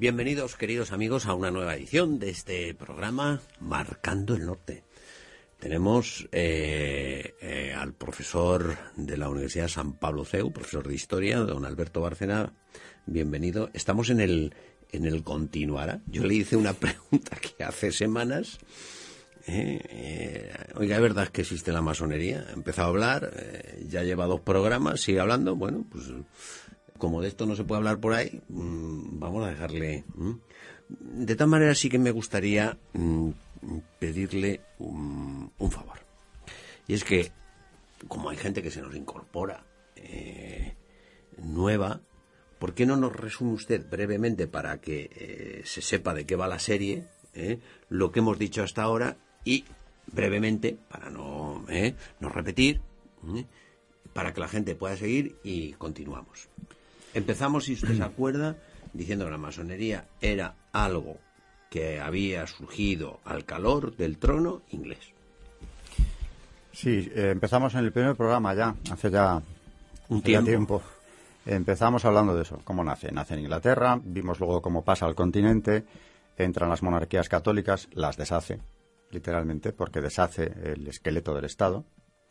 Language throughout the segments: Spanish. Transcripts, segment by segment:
Bienvenidos, queridos amigos, a una nueva edición de este programa Marcando el Norte. Tenemos eh, eh, al profesor de la Universidad San Pablo CEU, profesor de Historia, don Alberto Barcena. Bienvenido. Estamos en el, en el Continuará. Yo le hice una pregunta que hace semanas. Eh, oiga, ¿es verdad que existe la masonería? He empezado a hablar, ya lleva dos programas, sigue hablando. Bueno, pues como de esto no se puede hablar por ahí, mm, vamos a dejarle. De tal manera sí que me gustaría mm, pedirle un, favor. Y es que, como hay gente que se nos incorpora eh, nueva, ¿por qué no nos resume usted brevemente para que eh, se sepa de qué va la serie, eh, lo que hemos dicho hasta ahora y brevemente, para no, no repetir, para que la gente pueda seguir y continuamos. Empezamos, si usted se acuerda, diciendo que la masonería era algo que había surgido al calor del trono inglés. Sí, eh, empezamos en el primer programa ya, hace ya un tiempo. Empezamos hablando de eso, cómo nace. Nace en Inglaterra, vimos luego cómo pasa al continente, entran las monarquías católicas, las deshace, literalmente, porque deshace el esqueleto del Estado,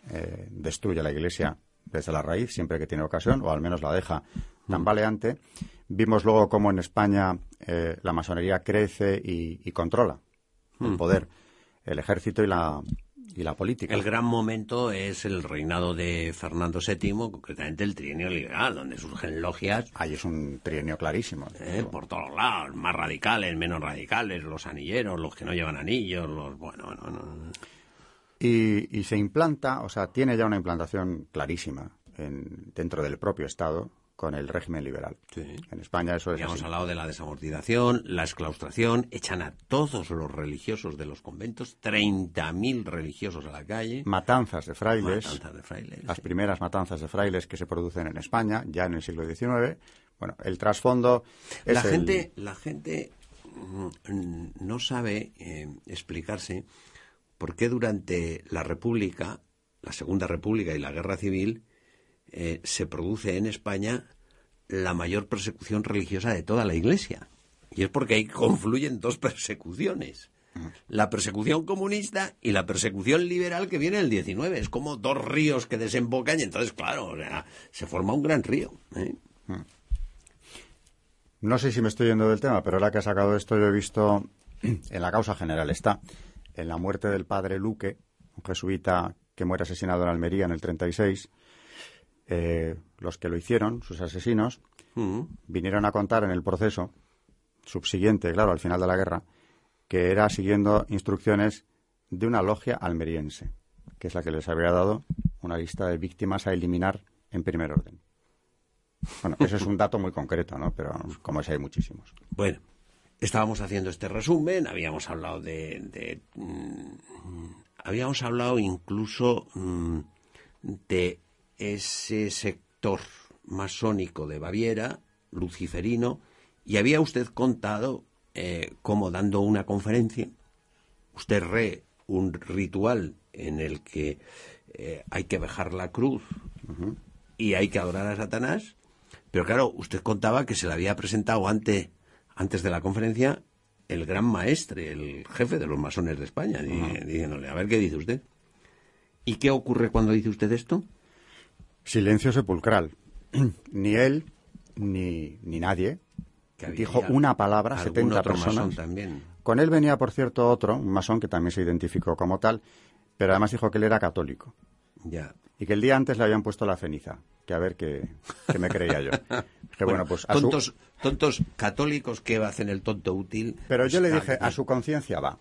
eh, destruye la Iglesia desde la raíz siempre que tiene ocasión, o al menos la deja tambaleante. Vimos luego cómo en España eh, la masonería crece y, controla el poder, el ejército y la, y la política. El gran momento es el reinado de Fernando VII, concretamente el trienio liberal, donde surgen logias. Ahí es un trienio clarísimo. Eh, por todos lados, más radicales, menos radicales, los anilleros, los que no llevan anillos, los. Bueno, no, no. Y, y, se implanta, o sea, tiene ya una implantación clarísima en, dentro del propio Estado con el régimen liberal. En España eso es. Ya hemos hablado de la desamortización, la exclaustración, echan a todos los religiosos de los conventos, 30.000 religiosos a la calle. Matanzas de frailes. Matanzas de frailes. Las primeras matanzas de frailes que se producen en España, ya en el siglo XIX. Bueno, el trasfondo. Es la, gente, la gente mm, no sabe eh, explicarse por qué durante la República, la Segunda República y la Guerra Civil, eh, se produce en España la mayor persecución religiosa de toda la Iglesia. Y es porque ahí confluyen dos persecuciones. La persecución comunista y la persecución liberal que viene del 19. Es como dos ríos que desembocan y entonces, claro, se forma un gran río. ¿eh? No sé si me estoy yendo del tema, pero ahora que ha sacado esto, yo he visto en la causa general está en la muerte del padre Luque, un jesuita que muere asesinado en Almería en el 36, eh, los que lo hicieron, sus asesinos, vinieron a contar en el proceso subsiguiente, claro, al final de la guerra, que era siguiendo instrucciones de una logia almeriense, que es la que les había dado una lista de víctimas a eliminar en primer orden. Bueno, ese es un dato muy concreto, ¿no? Pero como ese hay muchísimos. Bueno, estábamos haciendo este resumen, habíamos hablado de... Mm, habíamos hablado incluso mm, de ese sector masónico de Baviera, luciferino, y había usted contado eh, cómo dando una conferencia, usted re un ritual en el que eh, hay que bajar la cruz y hay que adorar a Satanás, pero claro, usted contaba que se le había presentado antes, antes de la conferencia el gran maestre, el jefe de los masones de España, diciéndole, a ver qué dice usted. ¿Y qué ocurre cuando dice usted esto? Silencio sepulcral. ni él, ni, ni nadie dijo una palabra, 70 personas. También. Con él venía, por cierto, otro, un masón que también se identificó como tal, pero además dijo que él era católico. Ya. Y que el día antes le habían puesto la ceniza. Que a ver qué, me creía yo. Que bueno, pues tontos, tontos católicos que hacen el tonto útil. Pero yo le dije, a su conciencia va.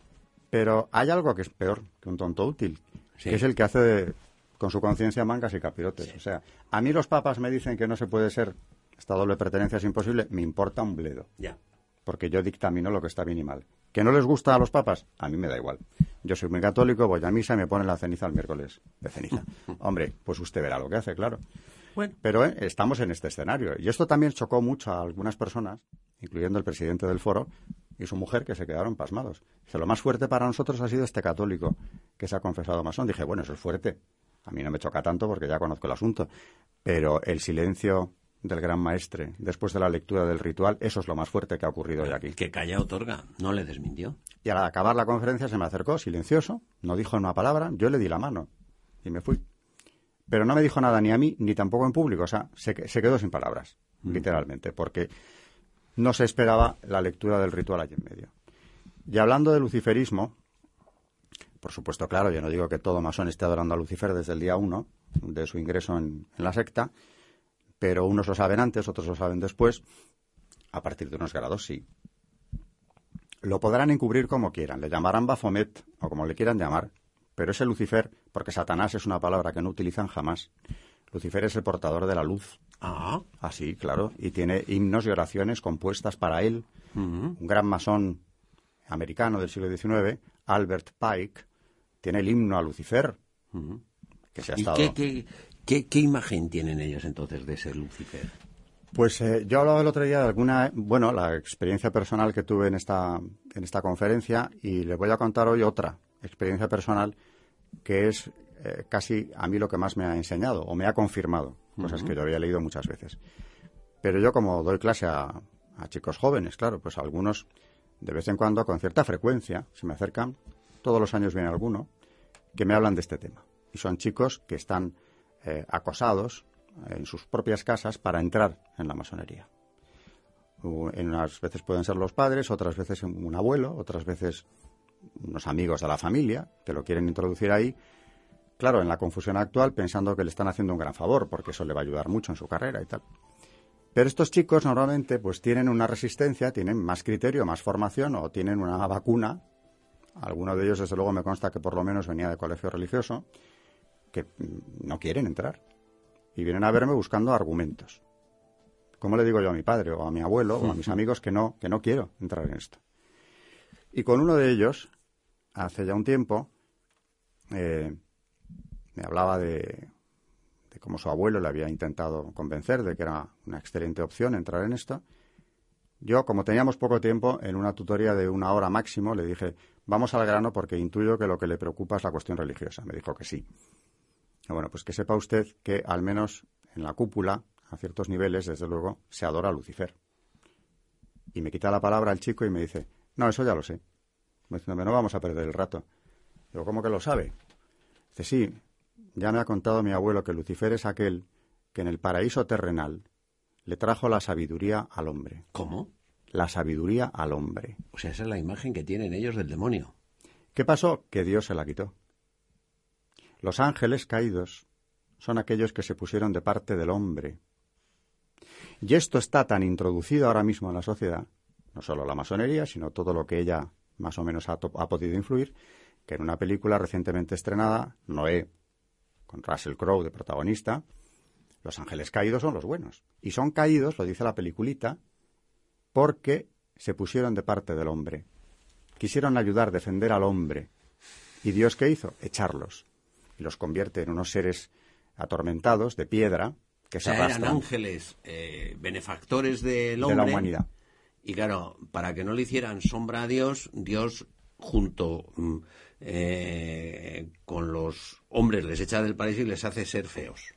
Pero hay algo que es peor que un tonto útil, que es el que hace de, con su conciencia mangas y capirotes. O sea, a mí los papas me dicen que no se puede ser Esta doble pertenencia es imposible, me importa un bledo. Ya. Porque yo dictamino lo que está bien y mal. ¿Que no les gusta a los papas? A mí me da igual. Yo soy muy católico, voy a misa y me ponen la ceniza el miércoles de ceniza. Hombre, pues usted verá lo que hace, claro. Bueno. Pero eh, estamos en este escenario. Y esto también chocó mucho a algunas personas, incluyendo el presidente del foro y su mujer, que se quedaron pasmados. Dice, lo más fuerte para nosotros ha sido este católico que se ha confesado masón. Dije, bueno, eso es fuerte. A mí no me choca tanto porque ya conozco el asunto. Pero el silencio del gran maestre después de la lectura del ritual, eso es lo más fuerte que ha ocurrido hoy aquí. Que calla otorga, no le desmintió. Y al acabar la conferencia se me acercó, silencioso, no dijo una palabra, yo le di la mano y me fui. Pero no me dijo nada ni a mí ni tampoco en público, o sea, se, quedó sin palabras, mm. literalmente, porque no se esperaba la lectura del ritual allí en medio. Y hablando de luciferismo, por supuesto, claro, yo no digo que todo masón esté adorando a Lucifer desde el día uno de su ingreso en la secta, pero unos lo saben antes, otros lo saben después. A partir de unos grados, sí. Lo podrán encubrir como quieran, le llamarán Bafomet o como le quieran llamar, pero ese Lucifer, porque Satanás es una palabra que no utilizan jamás. Lucifer es el portador de la luz. Ah. Así, claro. Y tiene himnos y oraciones compuestas para él. Un gran masón americano del siglo XIX, Albert Pike, tiene el himno a Lucifer. Que se ha estado... ¿Qué, imagen tienen ellos entonces de ese Lucifer? Pues eh, yo hablaba el otro día de alguna, bueno, la experiencia personal que tuve en esta, en esta conferencia y les voy a contar hoy otra experiencia personal que es eh, casi a mí lo que más me ha enseñado o me ha confirmado, cosas que yo había leído muchas veces. Pero yo como doy clase a, a chicos jóvenes, claro, pues algunos de vez en cuando con cierta frecuencia se me acercan, todos los años viene alguno, que me hablan de este tema. Y son chicos que están eh, acosados en sus propias casas para entrar en la masonería. En unas veces pueden ser los padres, otras veces un abuelo, otras veces unos amigos de la familia que lo quieren introducir ahí. Claro, en la confusión actual pensando que le están haciendo un gran favor porque eso le va a ayudar mucho en su carrera y tal. Pero estos chicos normalmente pues tienen una resistencia, tienen más criterio, más formación o tienen una vacuna. Alguno de ellos desde luego me consta que por lo menos venía de colegio religioso que no quieren entrar y vienen a verme buscando argumentos. ¿Cómo le digo yo a mi padre o a mi abuelo o a mis amigos que no, que no quiero entrar en esto? Y con uno de ellos, hace ya un tiempo, eh, me hablaba de, cómo su abuelo le había intentado convencer de que era una excelente opción entrar en esto. Yo, como teníamos poco tiempo, en una tutoría de una hora máximo, le dije, vamos al grano porque intuyo que lo que le preocupa es la cuestión religiosa. Me dijo que sí. Bueno, pues que sepa usted que al menos en la cúpula, a ciertos niveles, desde luego, se adora a Lucifer. Y me quita la palabra el chico y me dice, no, eso ya lo sé. Diciéndome, no vamos a perder el rato. Digo, ¿cómo que lo sabe? Dice, sí, ya me ha contado mi abuelo que Lucifer es aquel que en el paraíso terrenal le trajo la sabiduría al hombre. ¿Cómo? La sabiduría al hombre. O sea, esa es la imagen que tienen ellos del demonio. ¿Qué pasó? Que Dios se la quitó. Los ángeles caídos son aquellos que se pusieron de parte del hombre. Y esto está tan introducido ahora mismo en la sociedad, no solo la masonería, sino todo lo que ella más o menos ha, podido influir, que en una película recientemente estrenada, Noé, con Russell Crowe de protagonista, los ángeles caídos son los buenos. Y son caídos, lo dice la peliculita, porque se pusieron de parte del hombre. Quisieron ayudar, defender al hombre. ¿Y Dios qué hizo? Echarlos y los convierte en unos seres atormentados de piedra que se arrastran. Eran ángeles eh, benefactores del hombre. De la humanidad. Y claro, para que no le hicieran sombra a Dios, Dios junto mm, eh, con los hombres les echa del paraíso y les hace ser feos.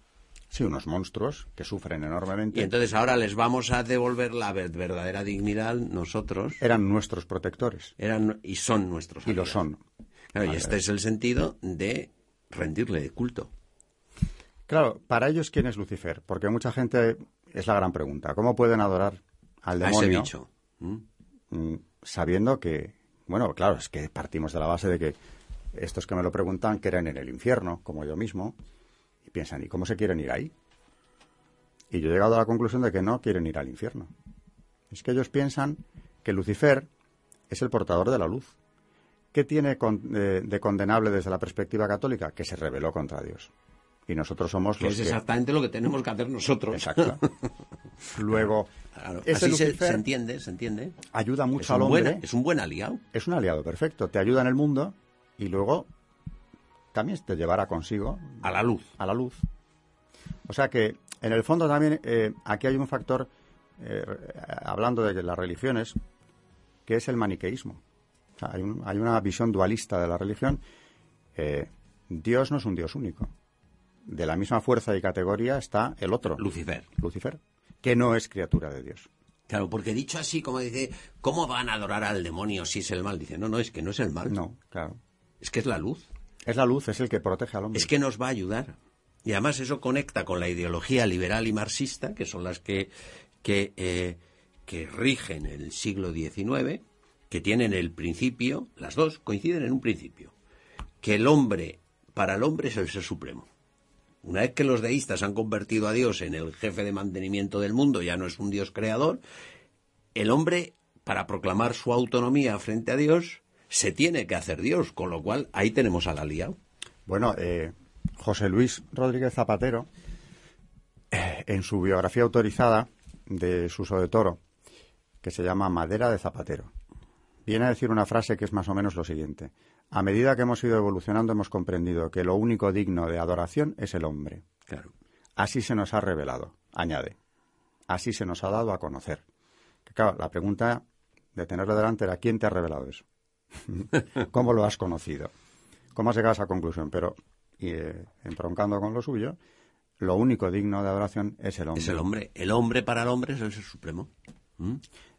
Sí, unos monstruos que sufren enormemente. Y entonces ahora les vamos a devolver la verdadera dignidad nosotros. Eran nuestros protectores. Eran y son nuestros. Y lo son. y este es el sentido de rendirle culto. Claro, para ellos, ¿quién es Lucifer? Porque mucha gente, es la gran pregunta, ¿cómo pueden adorar al demonio? Sabiendo que, bueno, claro, es que partimos de la base de que estos que me lo preguntan creen en el infierno, como yo mismo, y piensan, ¿y cómo se quieren ir ahí? Y yo he llegado a la conclusión de que no quieren ir al infierno. Es que ellos piensan que Lucifer es el portador de la luz. ¿Qué tiene de condenable desde la perspectiva católica? Que se rebeló contra Dios. Y nosotros somos que los es que... exactamente lo que tenemos que hacer nosotros. Exacto. Luego, Claro, así se, se entiende, se entiende. ayuda Es mucho un, al hombre. buen, es un buen aliado. es un aliado perfecto, te ayuda en el mundo y luego también te llevará consigo A la luz. a la luz. O sea que, en el fondo también, eh, aquí hay un factor, eh, hablando de las religiones, que es el maniqueísmo. O sea, hay, un- hay una visión dualista de la religión. Eh, Dios no es un Dios único. De la misma fuerza y categoría está el otro, Lucifer. Lucifer, que no es criatura de Dios. Claro, porque dicho así, como dice, ¿cómo van a adorar al demonio si es el mal? Dice, no, no, es que no es el mal. No, claro. Es que es la luz. Es la luz, es el que protege al hombre. Es que nos va a ayudar. Y además eso conecta con la ideología liberal y marxista, que son las que, que, eh, que rigen el siglo XIX, que tienen el principio, las dos coinciden en un principio, que el hombre, para el hombre es el ser supremo. Una vez que los deístas han convertido a Dios en el jefe de mantenimiento del mundo, ya no es un Dios creador, el hombre, para proclamar su autonomía frente a Dios, se tiene que hacer Dios, con lo cual ahí tenemos al aliado. Bueno, eh, José Luis Rodríguez Zapatero, eh, en su biografía autorizada de Suso de Toro, que se llama Madera de Zapatero, viene a decir una frase que es más o menos lo siguiente. A medida que hemos ido evolucionando hemos comprendido que lo único digno de adoración es el hombre. Claro. Así se nos ha revelado, añade. Así se nos ha dado a conocer. Que, claro, la pregunta de tenerlo delante era ¿quién te ha revelado eso? ¿Cómo lo has conocido? ¿Cómo has llegado a esa conclusión? Pero, y, eh, entroncando con lo suyo, lo único digno de adoración es el hombre. Es el hombre. El hombre para el hombre es el ser supremo. ¿Mm?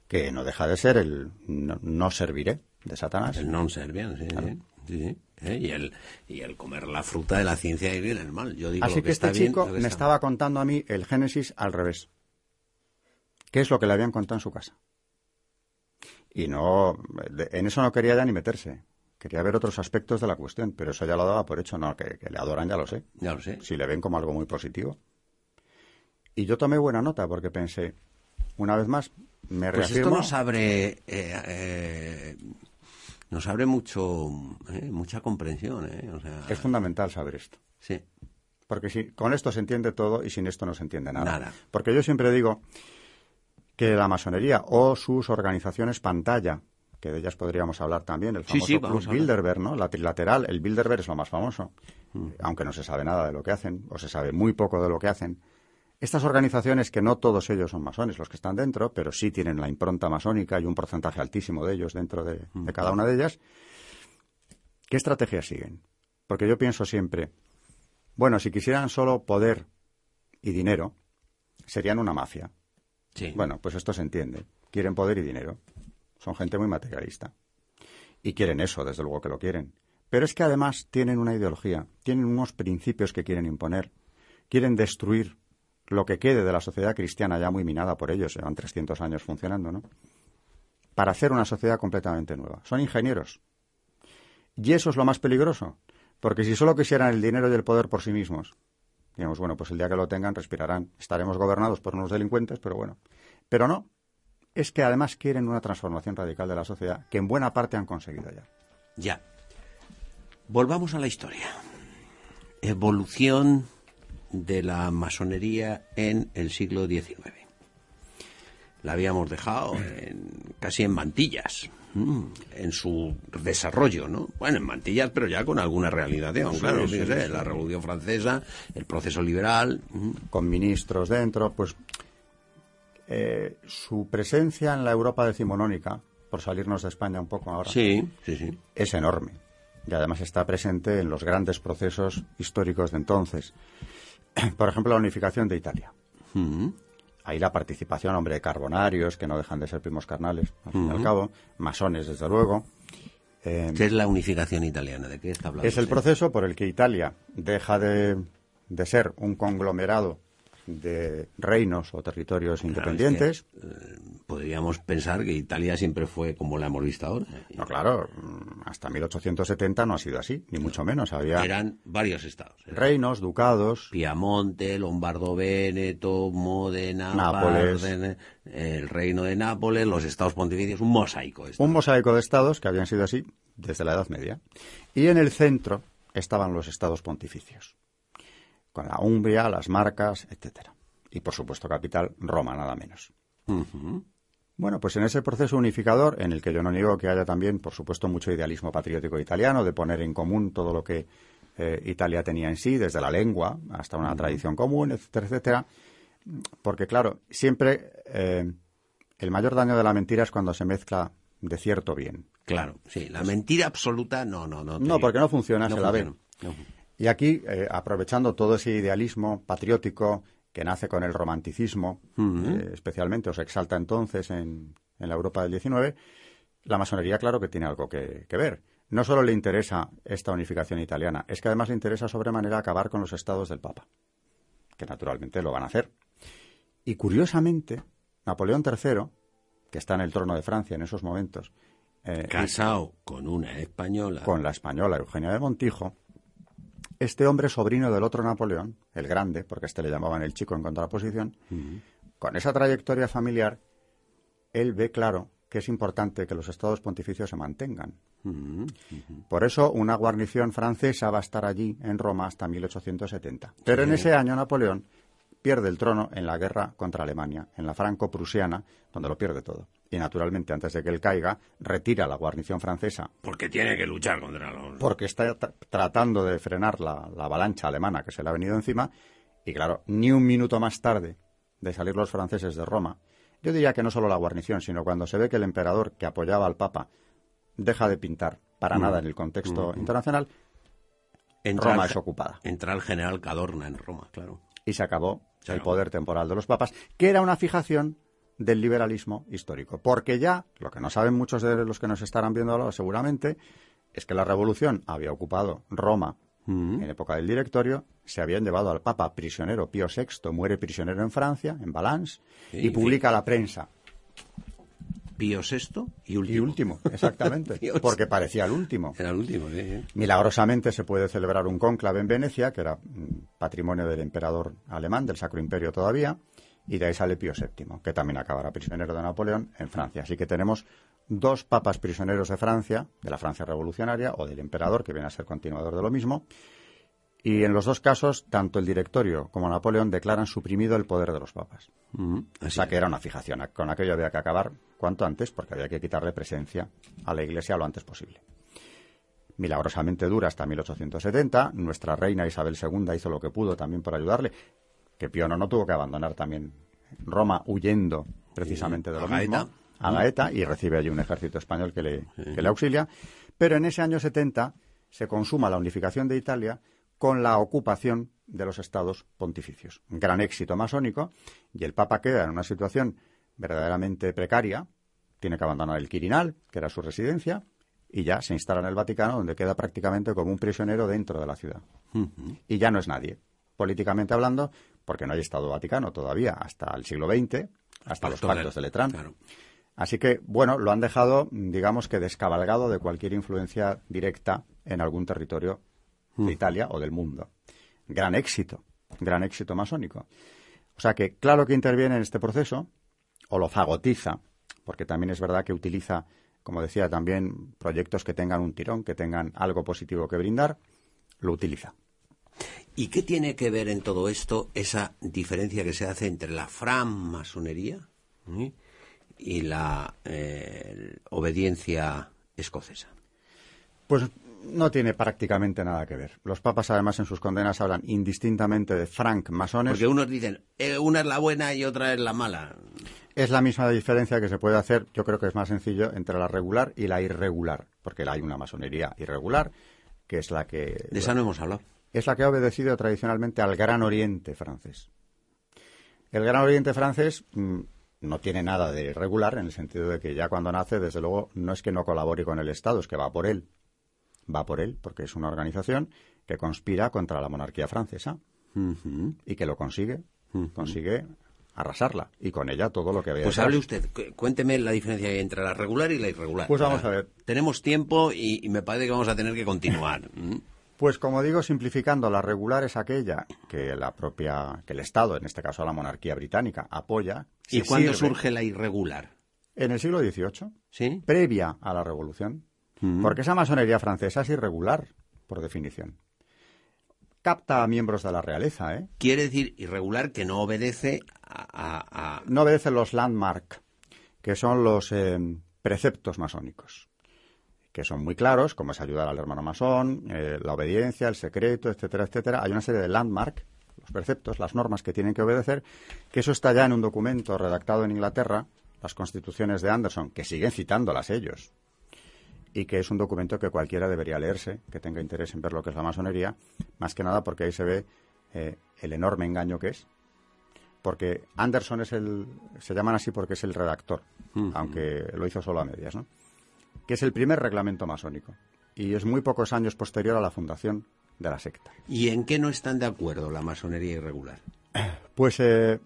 Que no deja de ser el no, no serviré de Satanás. El non serviam, sí, sí, sí, sí. ¿Eh? Y, el, y el comer la fruta de la ciencia y bien el mal. Yo digo Así lo que, este bien, chico que me está estaba contando a mí el Génesis al revés. ¿Qué es lo que le habían contado en su casa? Y no, en eso no quería ya ni meterse. Quería ver otros aspectos de la cuestión, pero eso ya lo daba por hecho. No, que, que le adoran ya lo sé. Ya lo sé. Si le ven como algo muy positivo. Y yo tomé buena nota porque pensé, una vez más, me Pues esto reafirmo. nos abre, eh, eh, nos abre mucho, eh, mucha comprensión, ¿eh? O sea, Es fundamental saber esto. sí. Porque si, con esto se entiende todo y sin esto no se entiende nada. Nada. Porque yo siempre digo que la masonería o sus organizaciones pantalla, que de ellas podríamos hablar también, el Sí, famoso sí, Club hablar. Bilderberg, ¿no? La trilateral, el Bilderberg es lo más famoso, Mm. aunque no se sabe nada de lo que hacen, o se sabe muy poco de lo que hacen. Estas organizaciones, que no todos ellos son masones los que están dentro, pero sí tienen la impronta masónica y un porcentaje altísimo de ellos dentro de, de cada una de ellas, ¿qué estrategias siguen? Porque yo pienso siempre, bueno, si quisieran solo poder y dinero, serían una mafia. Sí. Bueno, pues esto se entiende. Quieren poder y dinero. Son gente muy materialista. Y quieren eso, desde luego que lo quieren. Pero es que además tienen una ideología, tienen unos principios que quieren imponer. Quieren destruir lo que quede de la sociedad cristiana ya muy minada por ellos, llevan 300 años funcionando, ¿no? Para hacer una sociedad completamente nueva. Son ingenieros. Y eso es lo más peligroso, porque si solo quisieran el dinero y el poder por sí mismos, digamos, bueno, pues el día que lo tengan respirarán, estaremos gobernados por unos delincuentes, pero bueno. Pero no, es que además quieren una transformación radical de la sociedad que en buena parte han conseguido ya. Ya. Volvamos a la historia. Evolución de la masonería en el siglo XIX. La habíamos dejado en- casi en mantillas, mm, en su desarrollo, ¿no? Bueno, en mantillas, pero ya con alguna realización, Sí, claro. sí, fíjese, sí. La Revolución Francesa, el proceso liberal. mm, Con ministros dentro, pues eh, su presencia en la Europa decimonónica, por salirnos de España un poco ahora, Sí, sí, sí. es enorme. Y además está presente en los grandes procesos históricos de entonces. Por ejemplo, la unificación de Italia. Mm, Ahí la participación, hombre, de carbonarios, que no dejan de ser primos carnales, al fin y al cabo, masones, desde luego. Eh, ¿Qué es la unificación italiana? ¿De qué está hablando? es el usted? proceso por el que Italia deja de, de ser un conglomerado de reinos o territorios Claro, independientes. es que, eh, podríamos pensar que Italia siempre fue como la hemos visto ahora. No, claro, mm, hasta 1870 no ha sido así, ni mucho menos. Había Eran varios estados. Era reinos, ducados, Piamonte, Lombardo Véneto, Módena, Nápoles. Bardene, el reino de Nápoles, los estados pontificios, un mosaico. un mosaico de estados que habían sido así desde la Edad Media. Y en el centro estaban los estados pontificios. Con la Umbria, las Marcas, etcétera. Y por supuesto capital Roma, nada menos. Bueno, pues en ese proceso unificador, en el que yo no niego que haya también, por supuesto, mucho idealismo patriótico italiano, de poner en común todo lo que eh, Italia tenía en sí, desde la lengua hasta una tradición común, etcétera, etcétera. Porque, claro, siempre eh, el mayor daño de la mentira es cuando se mezcla de cierto bien. Claro, sí, la mentira absoluta no, no, no. No, porque no funciona, se la ve. Y aquí, eh, aprovechando todo ese idealismo patriótico que nace con el romanticismo, eh, especialmente, o se exalta entonces en, la Europa del XIX, la masonería, claro que tiene algo que, ver. No solo le interesa esta unificación italiana, es que además le interesa sobremanera acabar con los estados del Papa, que naturalmente lo van a hacer. Y curiosamente, Napoleón III, que está en el trono de Francia en esos momentos, eh, casado con una española, con la española Eugenia de Montijo, este hombre sobrino del otro Napoleón, el grande, porque este le llamaban el chico en contraposición, con esa trayectoria familiar, él ve claro que es importante que los estados pontificios se mantengan. Por eso una guarnición francesa va a estar allí en Roma hasta 1870. Pero en ese año Napoleón pierde el trono en la guerra contra Alemania, en la franco-prusiana, donde lo pierde todo. Y naturalmente, antes de que él caiga, retira la guarnición francesa. Porque tiene que luchar contra los. Porque está tratando de frenar la, avalancha alemana que se le ha venido encima. Y claro, ni un minuto más tarde de salir los franceses de Roma, yo diría que no solo la guarnición, sino cuando se ve que el emperador que apoyaba al Papa deja de pintar para mm. nada en el contexto mm. internacional, Roma es ocupada. Entra el general Cadorna en Roma, claro. Y se acabó el poder temporal de los papas, que era una fijación del liberalismo histórico. Porque ya, lo que no saben muchos de los que nos estarán viendo ahora seguramente, es que la revolución había ocupado Roma en época del directorio, se habían llevado al Papa prisionero, Pío VI muere prisionero en Francia, en Valence, y publica la prensa Pío VI y último. Y último, exactamente. porque parecía el último. Era el último, sí, Milagrosamente se puede celebrar un cónclave en Venecia, que era patrimonio del emperador alemán, del Sacro Imperio todavía, y de ahí sale Pío VII, que también acabará prisionero de Napoleón en Francia. Así que tenemos dos papas prisioneros de Francia, de la Francia revolucionaria, o del emperador, que viene a ser continuador de lo mismo, y en los dos casos, tanto el directorio como Napoleón declaran suprimido el poder de los papas. o sea que era una fijación. Con aquello había que acabar cuanto antes porque había que quitarle presencia a la Iglesia lo antes posible. Milagrosamente dura hasta 1870. Nuestra reina Isabel II hizo lo que pudo también por ayudarle. Que Pío no tuvo que abandonar también Roma huyendo precisamente de lo mismo. A Gaeta y recibe allí un ejército español que le, que le auxilia. Pero en ese año 70 se consuma la unificación de Italia con la ocupación de los estados pontificios. Un gran éxito masónico y el Papa queda en una situación verdaderamente precaria, tiene que abandonar el Quirinal, que era su residencia, y ya se instala en el Vaticano, donde queda prácticamente como un prisionero dentro de la ciudad. Y ya no es nadie, políticamente hablando, porque no hay Estado Vaticano todavía, hasta el siglo XX, hasta los pactos de Letrán. Así que, bueno, lo han dejado, digamos que descabalgado de cualquier influencia directa en algún territorio de mm. Italia o del mundo. Gran éxito, gran éxito masónico. O sea que, claro que interviene en este proceso, o lo fagotiza, porque también es verdad que utiliza, como decía también, proyectos que tengan un tirón, que tengan algo positivo que brindar, lo utiliza. ¿Y qué tiene que ver en todo esto esa diferencia que se hace entre la francmasonería y la eh, obediencia escocesa? Pues no tiene prácticamente nada que ver. Los papas, además, en sus condenas hablan indistintamente de franc-masones. Porque unos dicen, eh, una es la buena y otra es la mala. Es la misma diferencia que se puede hacer, yo creo que es más sencillo, entre la regular y la irregular. Porque hay una masonería irregular, que es la que... De esa no hemos hablado. Es la que ha obedecido tradicionalmente al Gran Oriente francés. El Gran Oriente francés mm, no tiene nada de irregular en el sentido de que ya cuando nace, desde luego, no es que no colabore con el Estado, es que va por él va por él, porque es una organización que conspira contra la monarquía francesa y que lo consigue, consigue arrasarla y con ella todo lo que había. Pues hable usted, cuénteme la diferencia entre la regular y la irregular. Pues vamos a ver. Tenemos tiempo y, me parece que vamos a tener que continuar. Pues como digo, simplificando, la regular es aquella que la propia, que el Estado, en este caso la monarquía británica, apoya. ¿Y cuándo surge la irregular? En el siglo XVIII. ¿Sí? Previa a la revolución. Porque esa masonería francesa es irregular, por definición. capta a miembros de la realeza. ¿eh? Quiere decir irregular que no obedece a... No obedece los landmark, que son los eh, preceptos masónicos, que son muy claros, como es ayudar al hermano masón, eh, la obediencia, el secreto, etcétera, etcétera. Hay una serie de landmark, los preceptos, las normas que tienen que obedecer, que eso está ya en un documento redactado en Inglaterra, las constituciones de Anderson, que siguen citándolas ellos, y que es un documento que cualquiera debería leerse, que tenga interés en ver lo que es la masonería, más que nada porque ahí se ve eh, el enorme engaño que es. Porque Anderson es el, se llaman así porque es el redactor, aunque lo hizo solo a medias, ¿no? Que es el primer reglamento masónico y es muy pocos años posterior a la fundación de la secta. ¿Y en qué no están de acuerdo la masonería irregular? Pues eh,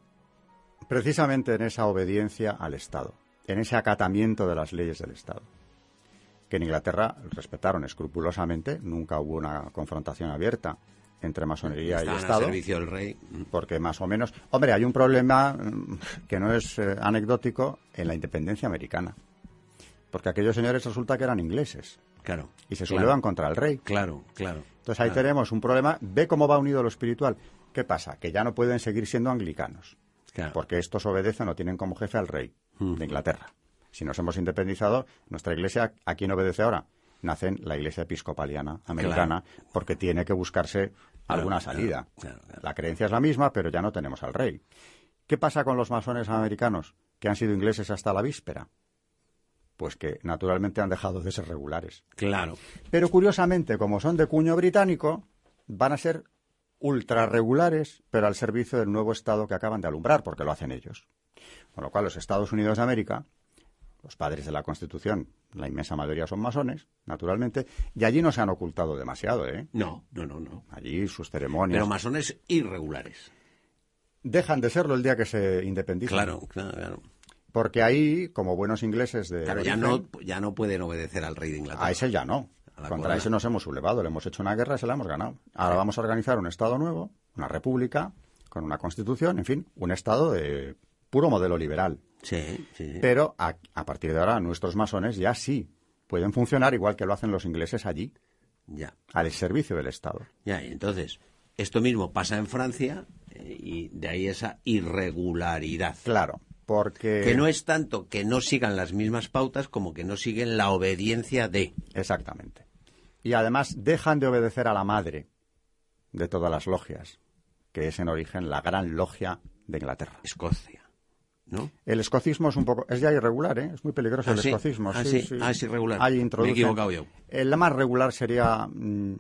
precisamente en esa obediencia al Estado, en ese acatamiento de las leyes del Estado que en Inglaterra respetaron escrupulosamente, nunca hubo una confrontación abierta entre masonería y Estado. servicio del rey. Porque más o menos, hombre, hay un problema mm, que no es eh, anecdótico en la independencia americana. Porque aquellos señores resulta que eran ingleses. Claro. Y se sublevan contra el rey. Claro, claro. Entonces ahí tenemos un problema. Ve cómo va unido lo espiritual. ¿Qué pasa? Que ya no pueden seguir siendo anglicanos. Porque estos obedecen o tienen como jefe al rey de Inglaterra si nos hemos independizado, nuestra iglesia, ¿a quién obedece ahora? Nace en la iglesia episcopaliana americana, porque tiene que buscarse alguna salida. la creencia es la misma, pero ya no tenemos al rey. ¿Qué pasa con los masones americanos, que han sido ingleses hasta la víspera? Pues que naturalmente han dejado de ser regulares. Claro. Pero curiosamente, como son de cuño británico, van a ser ultra regulares, pero al servicio del nuevo Estado que acaban de alumbrar, porque lo hacen ellos. Con lo cual, los Estados Unidos de América los padres de la Constitución, la inmensa mayoría son masones, naturalmente, y allí no se han ocultado demasiado, ¿eh? No, no, no, no. Allí sus ceremonias. Pero masones irregulares. Dejan de serlo el día que se independizan. Claro, claro, claro. Porque ahí, como buenos ingleses de. Claro, ya no, ya no pueden obedecer al rey de Inglaterra. A ese ya no. Contra ese nos hemos sublevado, le hemos hecho una guerra y se la hemos ganado. Ahora vamos a organizar un Estado nuevo, una república, con una constitución, en fin, un Estado de puro modelo liberal. Sí, sí. Pero a, partir de ahora nuestros masones ya sí pueden funcionar igual que lo hacen los ingleses allí. Ya. Al servicio del Estado. Ya, y entonces, esto mismo pasa en Francia eh, y de ahí esa irregularidad. Claro, porque... Que no es tanto que no sigan las mismas pautas como que no siguen la obediencia de. Exactamente. Y además dejan de obedecer a la madre de todas las logias, que es en origen la gran logia de Inglaterra. Escocia. El escocismo es un poco, es ya irregular, ¿eh? es muy peligroso el ah, escocismo. Ah, sí, Ah, es irregular. Ahí Me he equivocado yo. El más regular sería, mm,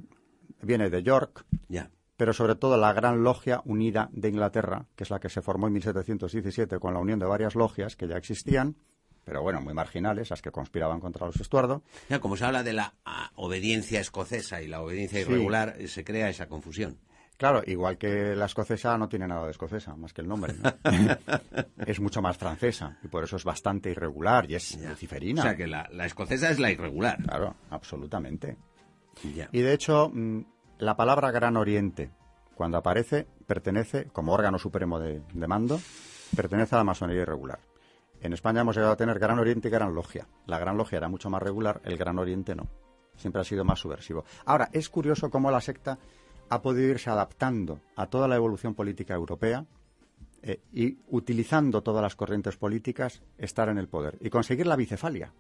viene de York, ya. Pero sobre todo la Gran Logia Unida de Inglaterra, que es la que se formó en 1717 con la unión de varias logias que ya existían, pero bueno, muy marginales, las que conspiraban contra los Estuardo. Ya, como se habla de la ah, obediencia escocesa y la obediencia irregular, se crea esa confusión. Claro, igual que la escocesa no tiene nada de escocesa, más que el nombre. es mucho más francesa y por eso es bastante irregular y es luciferina. O sea que la, escocesa es la irregular. Claro, absolutamente. Y de hecho, mm, la palabra Gran Oriente, cuando aparece, pertenece, como órgano supremo de, mando, pertenece a la masonería irregular. En España hemos llegado a tener Gran Oriente y Gran Logia. La Gran Logia era mucho más regular, el Gran Oriente no. Siempre ha sido más subversivo. Ahora, es curioso cómo la secta ha podido irse adaptando a toda la evolución política europea eh, y utilizando todas las corrientes políticas estar en el poder y conseguir la bicefalia.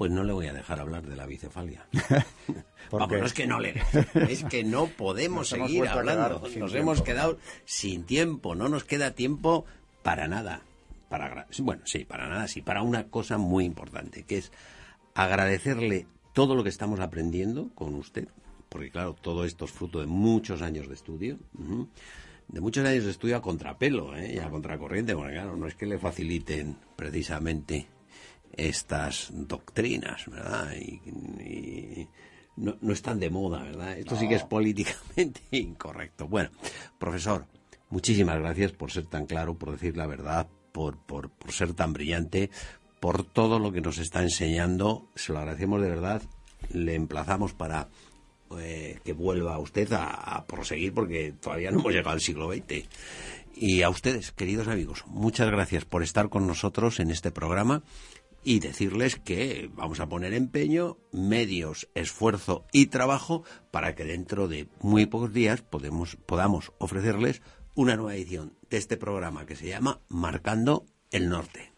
Pues no le voy a dejar hablar de la bicefalia. Vamos, no es que no le es que no podemos seguir hablando. Nos hemos quedado sin tiempo, no nos queda tiempo para nada. Para, bueno, sí, para nada, sí, para una cosa muy importante, que es agradecerle todo lo que estamos aprendiendo con usted, porque claro, todo esto es fruto de muchos años de estudio, de muchos años de estudio a contrapelo ¿eh? y a contracorriente, porque claro, no es que le faciliten precisamente estas doctrinas, ¿verdad? Y, no, están de moda, ¿verdad? Esto sí que es políticamente incorrecto. Bueno, profesor, muchísimas gracias por ser tan claro, por decir la verdad, por, por, por ser tan brillante, por todo lo que nos está enseñando. Se lo agradecemos de verdad. Le emplazamos para eh, que vuelva usted a, proseguir porque todavía no hemos llegado al siglo XX. Y a ustedes, queridos amigos, muchas gracias por estar con nosotros en este programa. Y decirles que vamos a poner empeño, medios, esfuerzo y trabajo para que dentro de muy pocos días podamos ofrecerles una nueva edición de este programa que se llama Marcando el Norte.